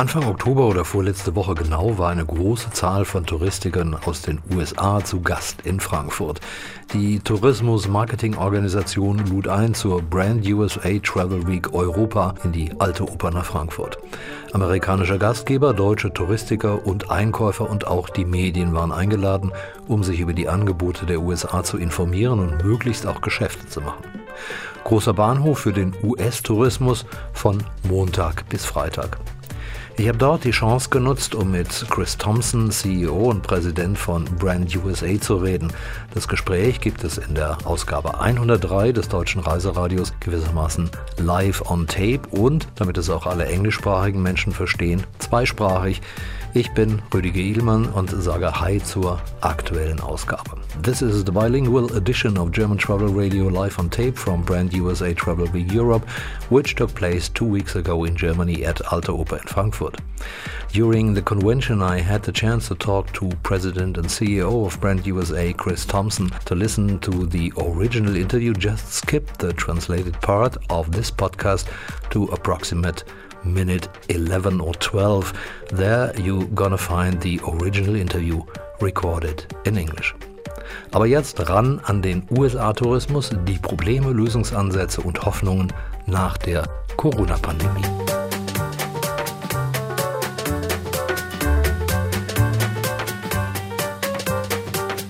Anfang Oktober oder vorletzte Woche genau war eine große Zahl von Touristikern aus den USA zu Gast in Frankfurt. Die Tourismus-Marketing-Organisation lud ein zur Brand USA Travel Week Europa in die Alte Oper nach Frankfurt. Amerikanischer Gastgeber, deutsche Touristiker und Einkäufer und auch die Medien waren eingeladen, um sich über die Angebote der USA zu informieren und möglichst auch Geschäfte zu machen. Großer Bahnhof für den US-Tourismus von Montag bis Freitag. Ich habe dort die Chance genutzt, um mit Chris Thompson, CEO und Präsident von Brand USA zu reden. Das Gespräch gibt es in der Ausgabe 103 des deutschen Reiseradios gewissermaßen live on tape und, damit es auch alle englischsprachigen Menschen verstehen, zweisprachig. Ich bin Rüdiger Ihlmann und sage Hi zur aktuellen Ausgabe. This is the bilingual edition of German Travel Radio live on tape from Brand USA Travel Week Europe, which took place two weeks ago in Germany at Alte Oper in Frankfurt. During the convention, I had the chance to talk to President and CEO of Brand USA, Chris Thompson. To listen to the original interview, just skip the translated part of this podcast to approximate minute 11 or 12. There you're gonna find the original interview recorded in English. Aber jetzt ran an den USA-Tourismus, die Probleme, Lösungsansätze und Hoffnungen nach der Corona-Pandemie.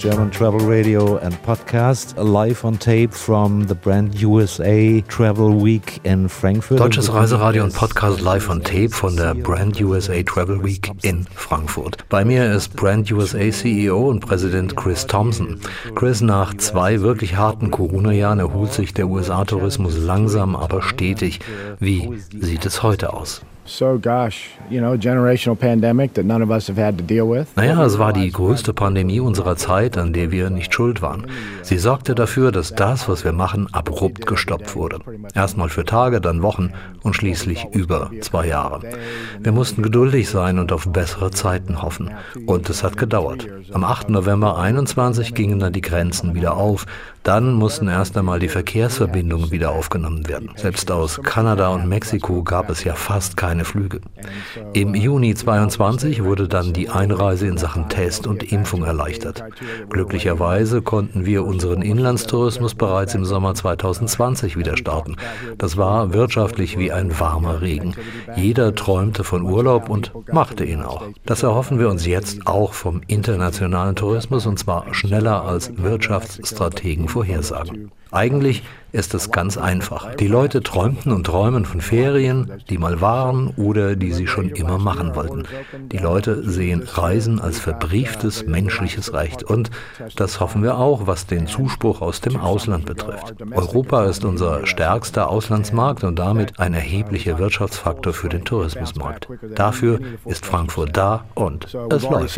German Travel Radio and Podcast, live on tape from the Brand USA Travel Week in Frankfurt. Deutsches Reiseradio und Podcast live on tape von der Brand USA Travel Week in Frankfurt. Bei mir ist Brand USA CEO und Präsident Chris Thompson. Chris, nach zwei wirklich harten Corona-Jahren erholt sich der USA-Tourismus langsam, aber stetig. Wie sieht es heute aus? So gosh, you know, generational pandemic that none of us have had to deal with. Naja, es war die größte Pandemie unserer Zeit, an der wir nicht schuld waren. Sie sorgte dafür, dass das, was wir machen, abrupt gestoppt wurde. Erstmal für Tage, dann Wochen und schließlich über zwei Jahre. Wir mussten geduldig sein und auf bessere Zeiten hoffen. Und es hat gedauert. Am 8. November 21 gingen dann die Grenzen wieder auf. Dann mussten erst einmal die Verkehrsverbindungen wieder aufgenommen werden. Selbst aus Kanada und Mexiko gab es ja fast keine Flüge. Im Juni 22 wurde dann die Einreise in Sachen Test und Impfung erleichtert. Glücklicherweise konnten wir unseren Inlandstourismus bereits im Sommer 2020 wieder starten. Das war wirtschaftlich wie ein warmer Regen. Jeder träumte von Urlaub und machte ihn auch. Das erhoffen wir uns jetzt auch vom internationalen Tourismus und zwar schneller als Wirtschaftsstrategen vorhersagen. Eigentlich ist es ganz einfach. Die Leute träumten und träumen von Ferien, die mal waren oder die sie schon immer machen wollten. Die Leute sehen Reisen als verbrieftes menschliches Recht und das hoffen wir auch, was den Zuspruch aus dem Ausland betrifft. Europa ist unser stärkster Auslandsmarkt und damit ein erheblicher Wirtschaftsfaktor für den Tourismusmarkt. Dafür ist Frankfurt da und es läuft.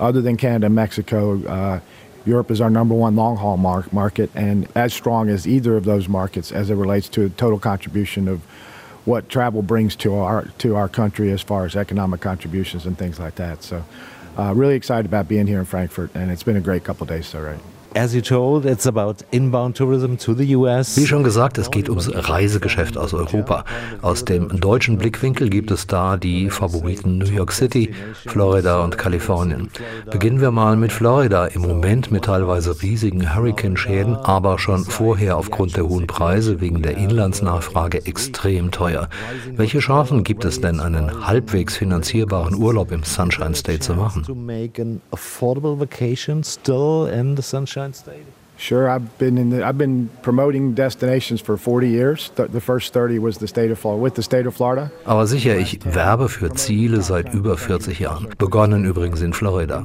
Other than Canada and Mexico, uh, Europe is our number one long haul mar- market and as strong as either of those markets as it relates to total contribution of what travel brings to our to our country as far as economic contributions and things like that. So, uh, really excited about being here in Frankfurt, and it's been a great couple days so right. As you told, it's about inbound tourism to the US. Wie schon gesagt, es geht ums Reisegeschäft aus Europa. Aus dem deutschen Blickwinkel gibt es da die Favoriten New York City, Florida und Kalifornien. Beginnen wir mal mit Florida. Im Moment mit teilweise riesigen Hurricane-Schäden, aber schon vorher aufgrund der hohen Preise wegen der Inlandsnachfrage extrem teuer. Welche Chancen gibt es denn, einen halbwegs finanzierbaren Urlaub im Sunshine State zu machen? State? Sure, I've been in the, I've been promoting destinations for 40 years. The, first 30 was the state of Florida, with the state of Florida. Aber sicher, ich werbe für Ziele seit über 40 Jahren. Begonnen übrigens in Florida.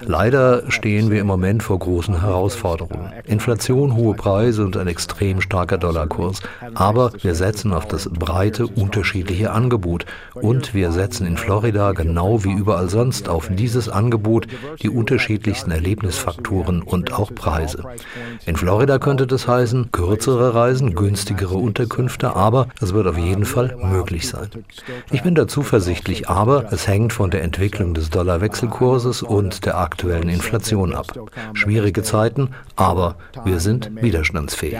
Leider stehen wir im Moment vor großen Herausforderungen. Inflation, hohe Preise und ein extrem starker Dollarkurs. Aber wir setzen auf das breite, unterschiedliche Angebot. Und wir setzen in Florida genau wie überall sonst auf dieses Angebot, die unterschiedlichsten Erlebnisfaktoren und auch Preise. In Florida könnte das heißen, kürzere Reisen, günstigere Unterkünfte, aber es wird auf jeden Fall möglich sein. Ich bin da zuversichtlich, aber es hängt von der Entwicklung des Dollarwechselkurses und der aktuellen Inflation ab. Schwierige Zeiten, aber wir sind widerstandsfähig.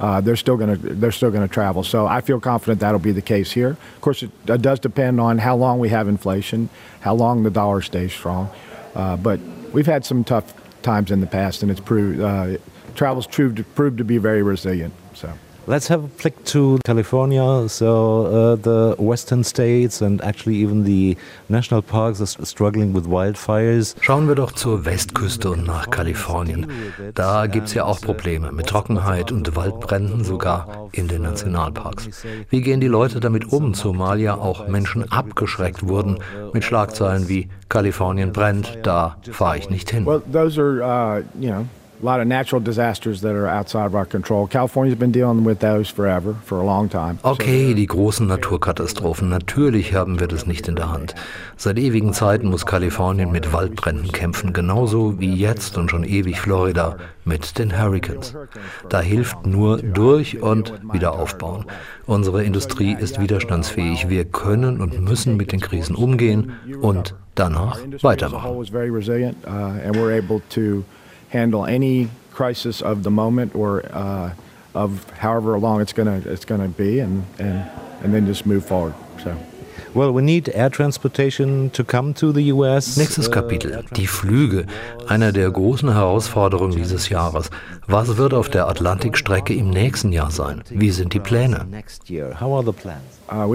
Uh, they're still going to they're still going to travel. So I feel confident that'll be the case here. Of course, it, it, does depend on how long we have inflation, how long the dollar stays strong. Uh, but we've had some tough times in the past, and it's proved uh, travel's proved proved to be very resilient. So. Let's have a flick to California. So uh, the western states and actually even the national parks are struggling with wildfires. Schauen wir doch zur Westküste und nach Kalifornien. Da gibt es ja auch Probleme mit Trockenheit und Waldbränden sogar in den Nationalparks. Wie gehen die Leute damit um, zumal ja auch Menschen abgeschreckt wurden mit Schlagzeilen wie Kalifornien brennt, da fahre ich nicht hin. Well, those are, uh, you know a lot of natural disasters that are outside of our control. California's been dealing with those forever, for a long time. Okay, die großen Naturkatastrophen. Natürlich haben wir das nicht in der Hand. Seit ewigen Zeiten muss Kalifornien mit Waldbränden kämpfen, genauso wie jetzt und schon ewig Florida mit den Hurricanes. Da hilft nur durch und wieder aufbauen. Unsere Industrie ist widerstandsfähig. Wir können und müssen mit den Krisen umgehen und danach weitermachen handle any crisis of the moment or uh, of however long it's gonna it's gonna be, and and and then just move forward. Nächstes Kapitel. Die Flüge. Einer der großen Herausforderungen dieses Jahres. Was wird auf der Atlantikstrecke im nächsten Jahr sein? Wie sind die Pläne? Uh,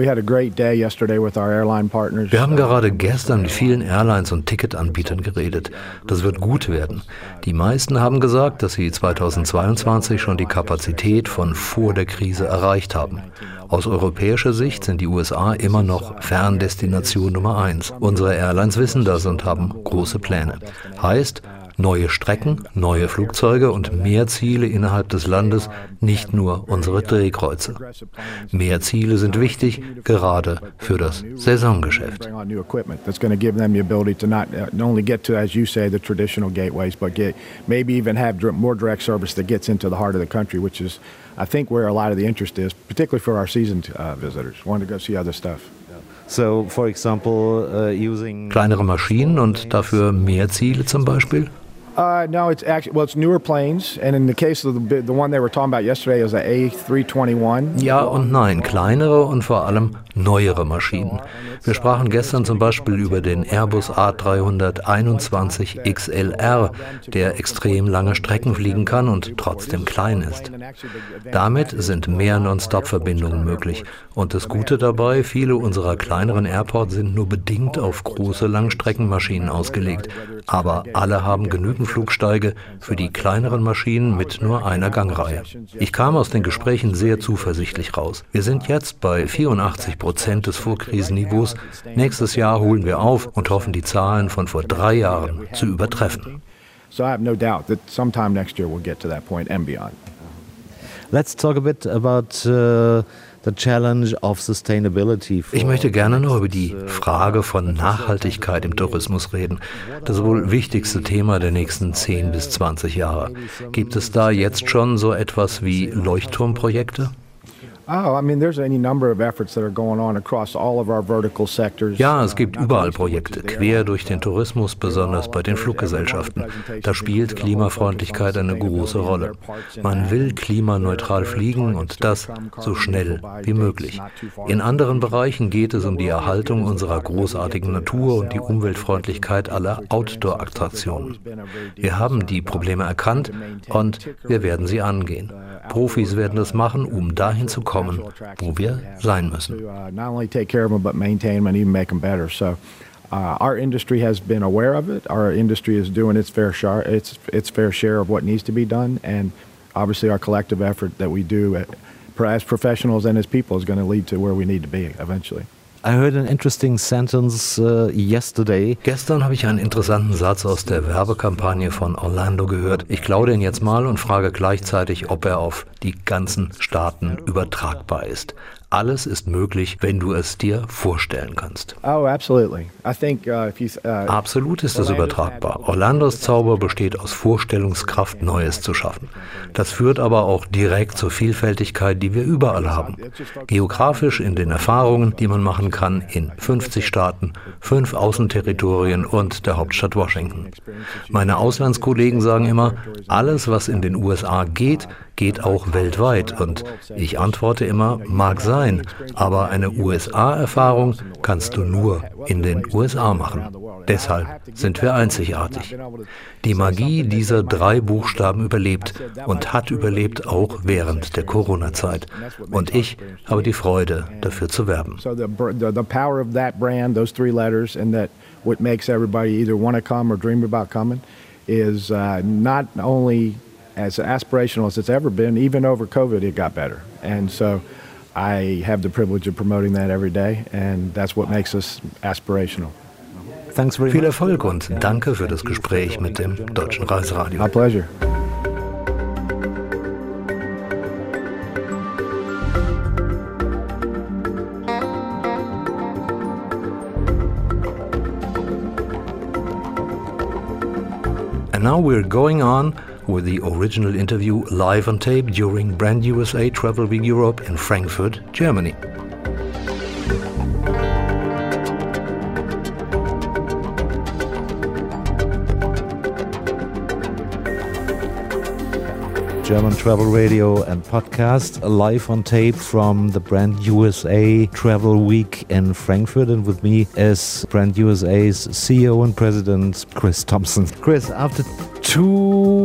wir haben gerade gestern mit vielen Airlines und Ticketanbietern geredet. Das wird gut werden. Die meisten haben gesagt, dass sie 2022 schon die Kapazität von vor der Krise erreicht haben. Aus europäischer Sicht sind die USA immer noch Ferndestination Nummer eins. Unsere Airlines wissen das und haben große Pläne. Heißt, neue Strecken, neue Flugzeuge und mehr Ziele innerhalb des Landes, nicht nur unsere Drehkreuze. Mehr Ziele sind wichtig, gerade für das Saisongeschäft. I think where a lot of the interest is, particularly for our seasoned uh, visitors, want to go see other stuff. So, for example, uh, using kleinere Maschinen und dafür mehr Ziele zum Beispiel? Uh, no, it's actually well, it's newer planes, and in the case of the the one they were talking about yesterday is a A321. Ja und nein, kleinere und vor allem neuere Maschinen. Wir sprachen gestern zum Beispiel über den Airbus A321 XLR, der extrem lange Strecken fliegen kann und trotzdem klein ist. Damit sind mehr Non-Stop-Verbindungen möglich. Und das Gute dabei, viele unserer kleineren Airports sind nur bedingt auf große Langstreckenmaschinen ausgelegt. Aber alle haben genügend Flugsteige für die kleineren Maschinen mit nur einer Gangreihe. Ich kam aus den Gesprächen sehr zuversichtlich raus. Wir sind jetzt bei 84 Prozent Prozent des Vorkrisenniveaus. Nächstes Jahr holen wir auf und hoffen, die Zahlen von vor drei Jahren zu übertreffen. So I have no doubt that sometime next year we'll get to that point and beyond. Let's talk a bit about uh ich möchte gerne noch über die Frage von Nachhaltigkeit im Tourismus reden. Das wohl wichtigste Thema der nächsten 10 bis 20 Jahre. Gibt es da jetzt schon so etwas wie Leuchtturmprojekte? Oh, ja, es gibt überall Projekte, quer durch den Tourismus, besonders bei den Fluggesellschaften. Da spielt Klimafreundlichkeit eine große Rolle. Man will klimaneutral fliegen und das so schnell wie möglich. In anderen Bereichen geht es um die Erhaltung unserer großartigen Natur und die Umweltfreundlichkeit aller Outdoor-Attraktionen. Wir haben die Probleme erkannt und wir werden sie angehen. Profis werden es machen, um dahin zu kommen, wo wir sein müssen. Uh, our industry has been aware of it. Our industry is doing its fair share, its its fair share of what needs to be done, and obviously our collective effort that we do at, as professionals and as people is going to lead to where we need to be eventually. I heard an interesting sentence uh, yesterday. Gestern habe ich einen interessanten Satz aus der Werbekampagne von Orlando gehört. Ich klaue den jetzt mal und frage gleichzeitig, ob er auf die ganzen Staaten übertragbar ist. Alles ist möglich, wenn du es dir vorstellen kannst. Oh, uh, uh, Absolut ist es übertragbar. Orlandos Zauber besteht aus Vorstellungskraft, Neues zu schaffen. Das führt aber auch direkt zur Vielfältigkeit, die wir überall haben. Geografisch in den Erfahrungen, die man machen kann in 50 Staaten, fünf Außenterritorien und der Hauptstadt Washington. Meine Auslandskollegen sagen immer, alles, was in den USA geht, geht auch weltweit. Und ich antworte immer, mag sein, aber eine USA-Erfahrung kannst du nur in den USA machen. Deshalb sind wir einzigartig. Die Magie dieser drei Buchstaben überlebt und hat überlebt auch während der Corona-Zeit. Und ich habe die Freude, dafür zu werben. what makes everybody either want to come or dream about coming is uh, not only as aspirational as it's ever been. Even over COVID, it got better. And so I have the privilege of promoting that every day, and that's what makes us aspirational. Thanks very Viel Erfolg und danke für das Gespräch mit dem Deutschen Reiseradio. My pleasure. And now we're going on with the original interview live on tape during Brand USA Travel Week Europe in Frankfurt, Germany. German Travel Radio and Podcast, live on tape from the Brand USA Travel Week in Frankfurt. And with me is Brand USA's CEO and President, Chris Thompson. Chris, after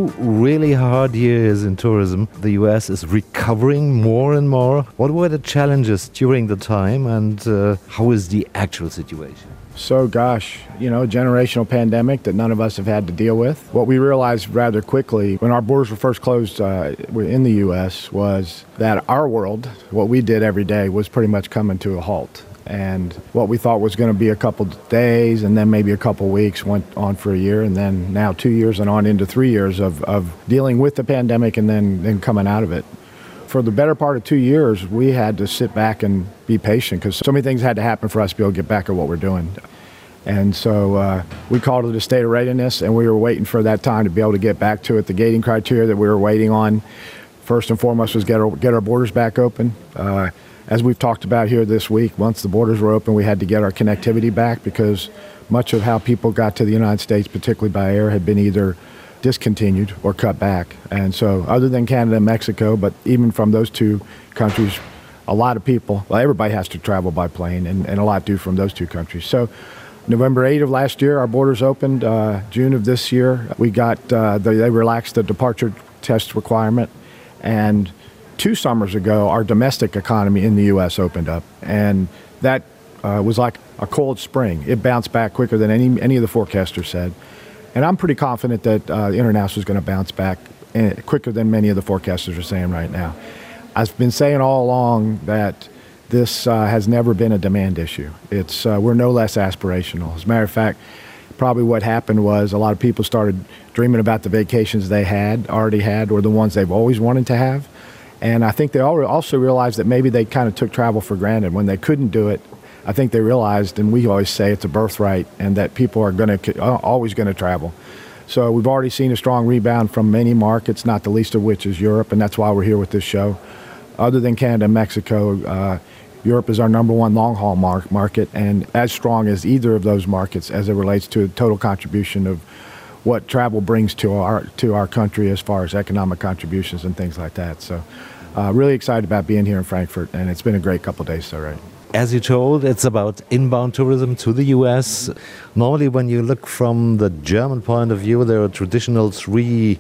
two really hard years in tourism, the US is recovering more and more. What were the challenges during the time, and uh, how is the actual situation? So, gosh, you know, generational pandemic that none of us have had to deal with. What we realized rather quickly when our borders were first closed uh, in the U.S. was that our world, what we did every day, was pretty much coming to a halt. And what we thought was going to be a couple days and then maybe a couple weeks went on for a year, and then now two years and on into three years of, of dealing with the pandemic and then, then coming out of it for the better part of two years, we had to sit back and be patient because so many things had to happen for us to be able to get back at what we're doing. And so uh, we called it a state of readiness, and we were waiting for that time to be able to get back to it. The gating criteria that we were waiting on, first and foremost, was get our, get our borders back open. Uh, as we've talked about here this week, once the borders were open, we had to get our connectivity back because much of how people got to the United States, particularly by air, had been either discontinued or cut back. And so, other than Canada and Mexico, but even from those two countries, a lot of people, well, everybody has to travel by plane, and, and a lot do from those two countries. So, November 8 of last year, our borders opened. Uh, June of this year, we got uh, they, they relaxed the departure test requirement, and two summers ago, our domestic economy in the U.S. opened up, and that uh, was like a cold spring. It bounced back quicker than any any of the forecasters said. And I'm pretty confident that uh, international is going to bounce back eh, quicker than many of the forecasters are saying right now. I've been saying all along that this uh, has never been a demand issue. It's uh, we're no less aspirational. As a matter of fact, probably what happened was a lot of people started dreaming about the vacations they had already had or the ones they've always wanted to have. And I think they also realized that maybe they kind of took travel for granted when they couldn't do it I think they realized, and we always say it's a birthright, and that people are going to always going to travel. So we've already seen a strong rebound from many markets, not the least of which is Europe, and that's why we're here with this show. Other than Canada and Mexico, uh, Europe is our number one long haul mar- market, and as strong as either of those markets as it relates to the total contribution of what travel brings to our to our country as far as economic contributions and things like that. So, uh, really excited about being here in Frankfurt, and it's been a great couple days already as you told, it's about inbound tourism to the US. Normally, when you look from the German point of view, there are traditional three,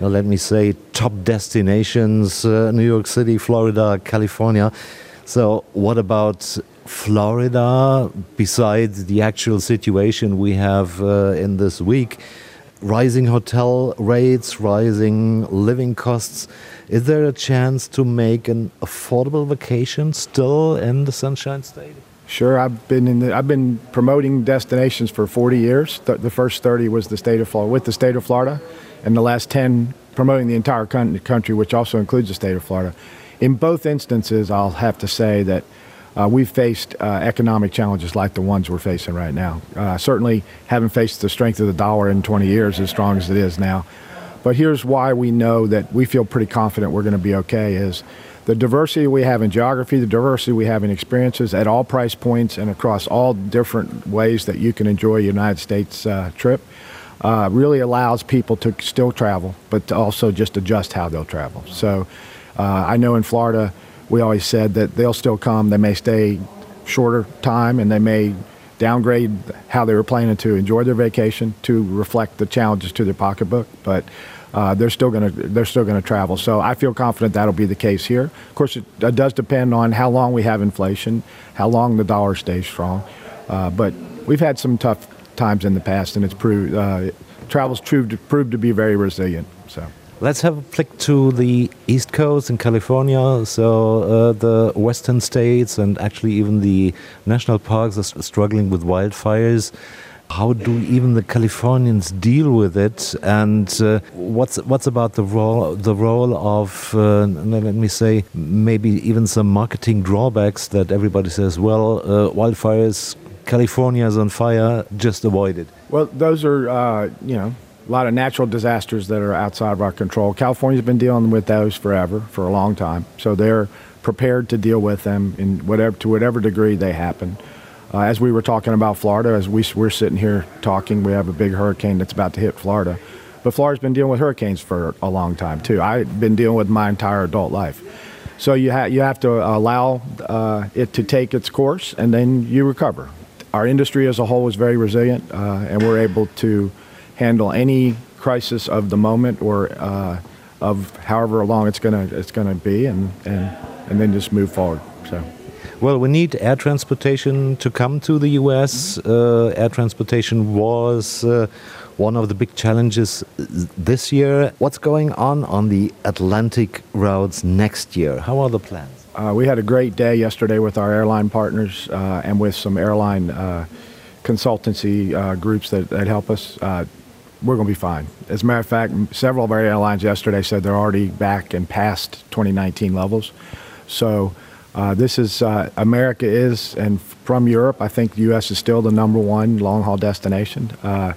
well, let me say, top destinations uh, New York City, Florida, California. So, what about Florida, besides the actual situation we have uh, in this week? Rising hotel rates, rising living costs. Is there a chance to make an affordable vacation still in the Sunshine State? Sure, I've been in the, I've been promoting destinations for 40 years. The, the first 30 was the state of Florida, with the state of Florida, and the last 10 promoting the entire country, which also includes the state of Florida. In both instances, I'll have to say that uh, we've faced uh, economic challenges like the ones we're facing right now. Uh, certainly haven't faced the strength of the dollar in 20 years as strong as it is now. But here's why we know that we feel pretty confident we're going to be okay is the diversity we have in geography, the diversity we have in experiences at all price points and across all different ways that you can enjoy a United States uh, trip uh, really allows people to still travel, but to also just adjust how they'll travel. So uh, I know in Florida, we always said that they'll still come. They may stay shorter time and they may downgrade how they were planning to enjoy their vacation to reflect the challenges to their pocketbook, but uh, they're still going to they're still going to travel. So I feel confident that'll be the case here. Of course, it, it, does depend on how long we have inflation, how long the dollar stays strong. Uh, but we've had some tough times in the past, and it's proved uh, travel's proved proved to be very resilient. So. Let's have a flick to the East Coast in California. So, uh, the western states and actually even the national parks are struggling with wildfires. How do even the Californians deal with it? And uh, what's what's about the role the role of uh, let me say maybe even some marketing drawbacks that everybody says, well, uh, wildfires, California is on fire, just avoid it. Well, those are uh, you know a lot of natural disasters that are outside of our control. California's been dealing with those forever, for a long time. So they're prepared to deal with them in whatever to whatever degree they happen. Uh, as we were talking about Florida, as we, we're sitting here talking, we have a big hurricane that's about to hit Florida. But Florida's been dealing with hurricanes for a long time too. I've been dealing with my entire adult life. So you, ha- you have to allow uh, it to take its course, and then you recover. Our industry as a whole is very resilient, uh, and we're able to handle any crisis of the moment or uh, of however long it's gonna it's gonna be, and and and then just move forward. So. Well, we need air transportation to come to the U.S. Uh, air transportation was uh, one of the big challenges this year. What's going on on the Atlantic routes next year? How are the plans? Uh, we had a great day yesterday with our airline partners uh, and with some airline uh, consultancy uh, groups that, that help us we're going to be fine. As a matter of fact, several of our airlines yesterday said they're already back and past 2019 levels. So uh, this is uh, America is, and from Europe, I think the U.S. is still the number one long haul destination, uh,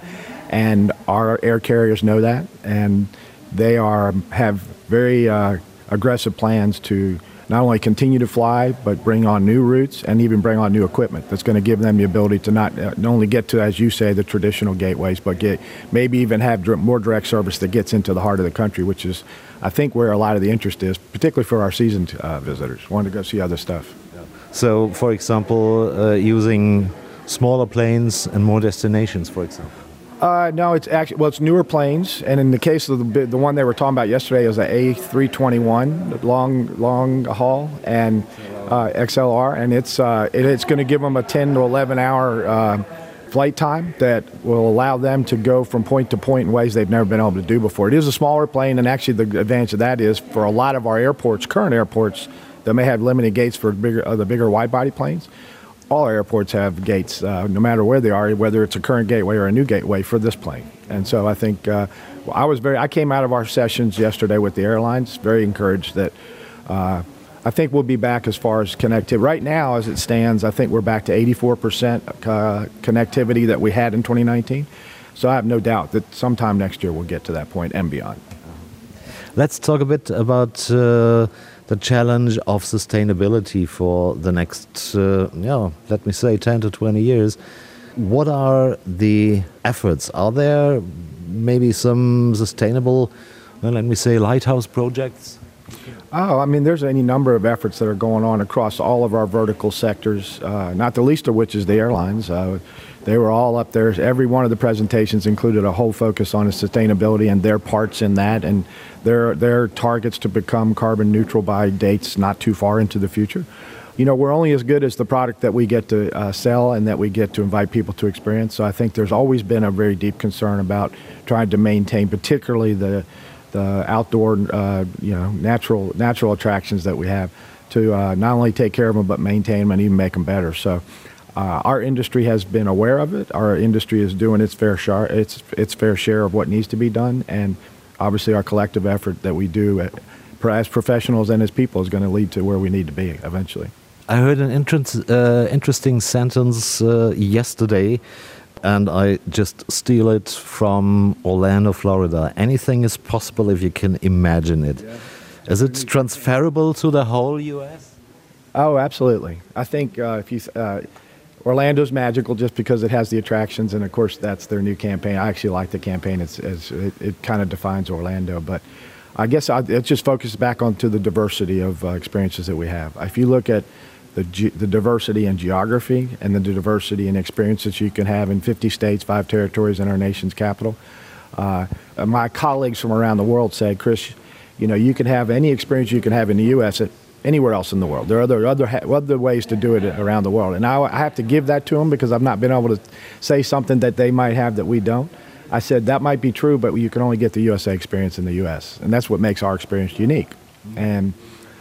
and our air carriers know that, and they are have very uh, aggressive plans to not only continue to fly, but bring on new routes and even bring on new equipment that's going to give them the ability to not, uh, not only get to, as you say, the traditional gateways, but get maybe even have more direct service that gets into the heart of the country, which is, I think, where a lot of the interest is, particularly for our seasoned uh, visitors, wanting to go see other stuff. So, for example, uh, using smaller planes and more destinations, for example. Uh, no, it's actually well, it's newer planes, and in the case of the the one they were talking about yesterday is a A321 long long haul and uh, XLR, and it's uh, it, it's going to give them a 10 to 11 hour uh, flight time that will allow them to go from point to point in ways they've never been able to do before. It is a smaller plane, and actually the advantage of that is for a lot of our airports, current airports, that may have limited gates for bigger the bigger wide body planes all airports have gates, uh, no matter where they are, whether it's a current gateway or a new gateway for this plane. And so I think uh, I was very. I came out of our sessions yesterday with the airlines, very encouraged that. Uh, I think we'll be back as far as connectivity. Right now, as it stands, I think we're back to 84% uh, connectivity that we had in 2019. So I have no doubt that sometime next year we'll get to that point and beyond. Let's talk a bit about uh, the challenge of sustainability for the next, uh, yeah, let me say 10 to 20 years. What are the efforts? Are there maybe some sustainable, well, let me say, lighthouse projects? Oh, I mean, there's any number of efforts that are going on across all of our vertical sectors, uh, not the least of which is the airlines. Uh, they were all up there. Every one of the presentations included a whole focus on sustainability and their parts in that, and their their targets to become carbon neutral by dates not too far into the future. You know, we're only as good as the product that we get to uh, sell and that we get to invite people to experience. So I think there's always been a very deep concern about trying to maintain, particularly the the outdoor, uh, you know, natural natural attractions that we have, to uh, not only take care of them but maintain them and even make them better. So. Uh, our industry has been aware of it. Our industry is doing its fair share, its its fair share of what needs to be done, and obviously our collective effort that we do as professionals and as people, is going to lead to where we need to be eventually. I heard an uh, interesting sentence uh, yesterday, and I just steal it from Orlando, Florida. Anything is possible if you can imagine it. Yeah. Is it transferable to the whole U.S.? Oh, absolutely. I think uh, if you uh, Orlando's magical just because it has the attractions, and of course that's their new campaign. I actually like the campaign; it's, it's it, it kind of defines Orlando. But I guess I, it just focuses back onto the diversity of uh, experiences that we have. If you look at the, the diversity in geography and the diversity in experiences you can have in 50 states, five territories, and our nation's capital. Uh, my colleagues from around the world say, Chris, you know, you can have any experience you can have in the U.S. anywhere else in the world. There are other other, other ways to do it around the world, and I, I have to give that to them because I've not been able to say something that they might have that we don't. I said that might be true, but you can only get the USA experience in the U.S., and that's what makes our experience unique. And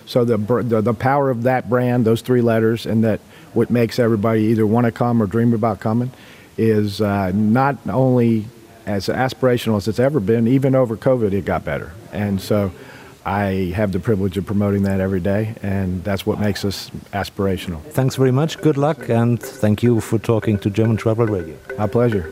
so the, the, the power of that brand, those three letters, and that what makes everybody either want to come or dream about coming, is uh, not only as aspirational as it's ever been. Even over COVID, it got better, and so. I have the privilege of promoting that every day, and that's what makes us aspirational. Thanks very much. Good luck, and thank you for talking to German Travel Radio. My pleasure.